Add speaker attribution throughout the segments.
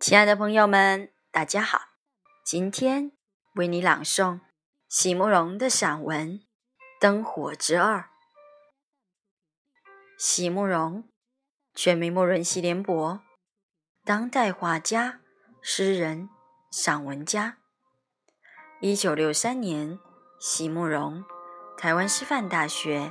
Speaker 1: 亲爱的朋友们，大家好！今天为你朗诵席慕容的散文《灯火之二》。席慕容，全名慕容席联博，当代画家、诗人、散文家。一九六三年，席慕容台湾师范大学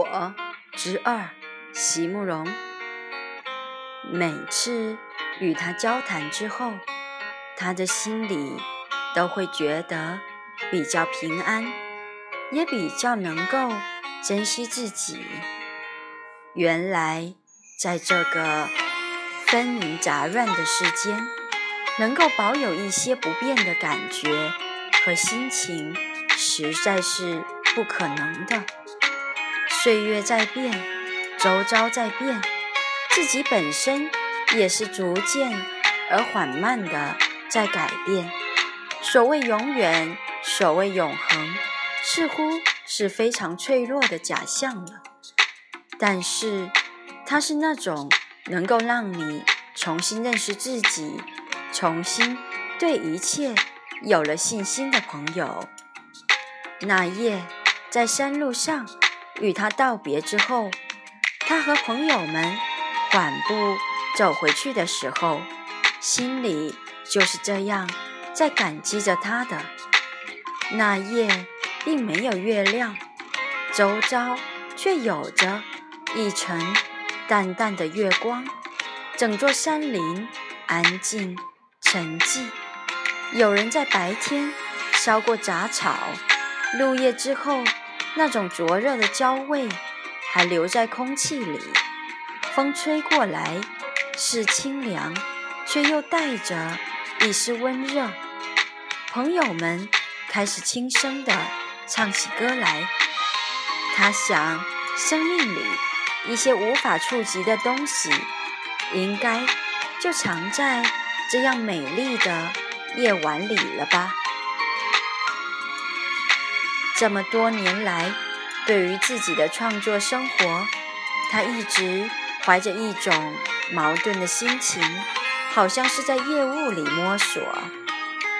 Speaker 1: 灯火之二，席慕容。每次与他交谈之后，他的心里都会觉得比较平安，也比较能够珍惜自己。原来，在这个纷纭杂乱的世间，能够保有一些不变的感觉和心情，实在是不可能的。岁月在变，周遭在变，自己本身也是逐渐而缓慢的在改变。所谓永远，所谓永恒，似乎是非常脆弱的假象了。但是，它是那种能够让你重新认识自己，重新对一切有了信心的朋友。那夜，在山路上。与他道别之后，他和朋友们缓步走回去的时候，心里就是这样在感激着他的。那夜并没有月亮，周遭却有着一层淡淡的月光，整座山林安静沉寂。有人在白天烧过杂草，入夜之后。那种灼热的焦味还留在空气里，风吹过来是清凉，却又带着一丝温热。朋友们开始轻声地唱起歌来。他想，生命里一些无法触及的东西，应该就藏在这样美丽的夜晚里了吧。这么多年来，对于自己的创作生活，他一直怀着一种矛盾的心情，好像是在夜雾里摸索。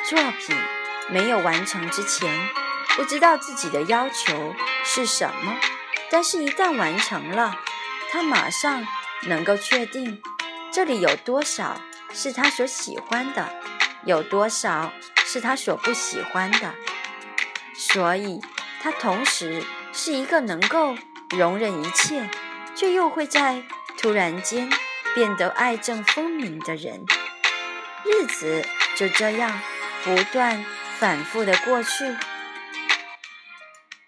Speaker 1: 作品没有完成之前，不知道自己的要求是什么；但是，一旦完成了，他马上能够确定这里有多少是他所喜欢的，有多少是他所不喜欢的。所以，他同时是一个能够容忍一切，却又会在突然间变得爱憎分明的人。日子就这样不断反复的过去，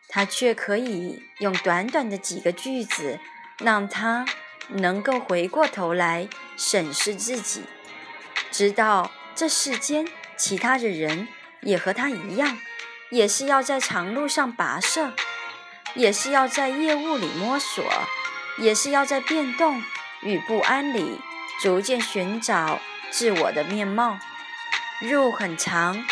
Speaker 1: 他却可以用短短的几个句子，让他能够回过头来审视自己，知道这世间其他的人也和他一样。也是要在长路上跋涉，也是要在夜雾里摸索，也是要在变动与不安里逐渐寻找自我的面貌。路很长，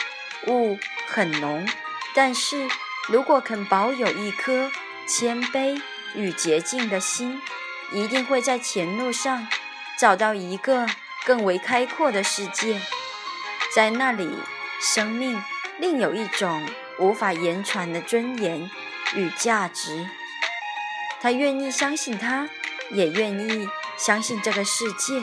Speaker 1: 雾很浓，但是如果肯保有一颗谦卑与洁净的心，一定会在前路上找到一个更为开阔的世界，在那里生命另有一种无法言传的尊严与价值。他愿意相信他，也愿意相信这个世界。